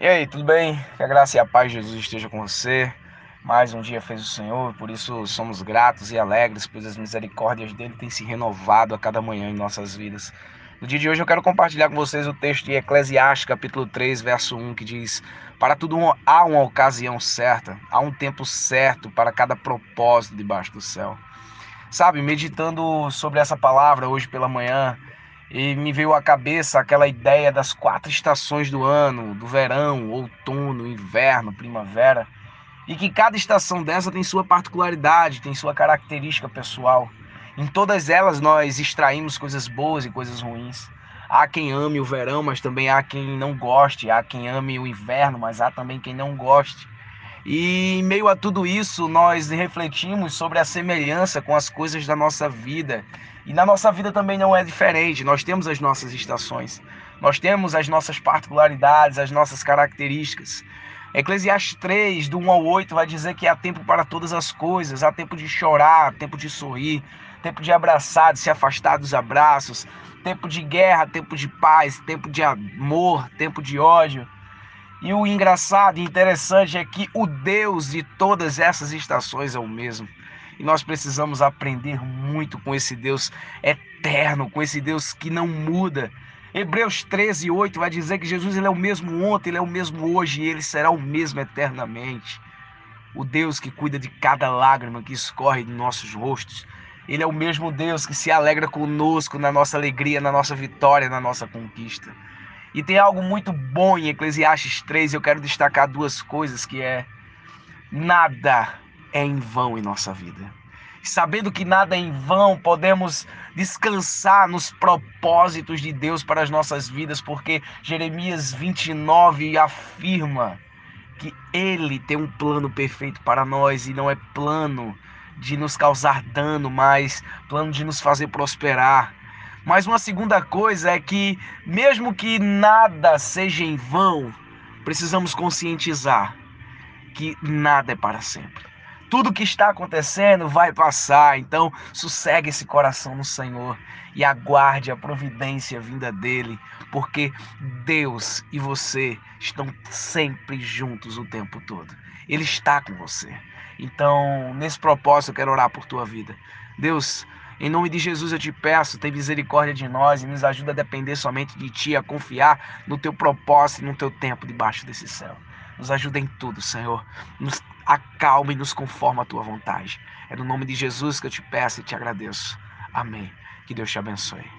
E aí, tudo bem? Que a graça e a paz de Jesus esteja com você. Mais um dia fez o Senhor, por isso somos gratos e alegres, pois as misericórdias dele têm se renovado a cada manhã em nossas vidas. No dia de hoje eu quero compartilhar com vocês o texto de Eclesiastes, capítulo 3, verso 1, que diz: Para tudo há uma ocasião certa, há um tempo certo para cada propósito debaixo do céu. Sabe, meditando sobre essa palavra hoje pela manhã, e me veio à cabeça aquela ideia das quatro estações do ano, do verão, outono, inverno, primavera, e que cada estação dessa tem sua particularidade, tem sua característica pessoal. Em todas elas nós extraímos coisas boas e coisas ruins. Há quem ame o verão, mas também há quem não goste. Há quem ame o inverno, mas há também quem não goste. E em meio a tudo isso, nós refletimos sobre a semelhança com as coisas da nossa vida. E na nossa vida também não é diferente. Nós temos as nossas estações, nós temos as nossas particularidades, as nossas características. Eclesiastes 3, do 1 ao 8, vai dizer que há tempo para todas as coisas: há tempo de chorar, tempo de sorrir, tempo de abraçar, de se afastar dos abraços, tempo de guerra, tempo de paz, tempo de amor, tempo de ódio. E o engraçado e interessante é que o Deus de todas essas estações é o mesmo. E nós precisamos aprender muito com esse Deus eterno, com esse Deus que não muda. Hebreus 13, 8 vai dizer que Jesus ele é o mesmo ontem, ele é o mesmo hoje e ele será o mesmo eternamente. O Deus que cuida de cada lágrima que escorre de nossos rostos. Ele é o mesmo Deus que se alegra conosco na nossa alegria, na nossa vitória, na nossa conquista. E tem algo muito bom em Eclesiastes 3, eu quero destacar duas coisas que é nada é em vão em nossa vida. Sabendo que nada é em vão, podemos descansar nos propósitos de Deus para as nossas vidas, porque Jeremias 29 afirma que Ele tem um plano perfeito para nós e não é plano de nos causar dano, mas plano de nos fazer prosperar. Mas uma segunda coisa é que, mesmo que nada seja em vão, precisamos conscientizar que nada é para sempre. Tudo que está acontecendo vai passar, então sossegue esse coração no Senhor e aguarde a providência vinda dele, porque Deus e você estão sempre juntos o tempo todo. Ele está com você. Então, nesse propósito, eu quero orar por tua vida. Deus, em nome de Jesus eu te peço, tem misericórdia de nós e nos ajuda a depender somente de Ti, a confiar no Teu propósito e no Teu tempo debaixo desse céu. Nos ajuda em tudo, Senhor. Nos acalma e nos conforma a Tua vontade. É no nome de Jesus que eu te peço e te agradeço. Amém. Que Deus te abençoe.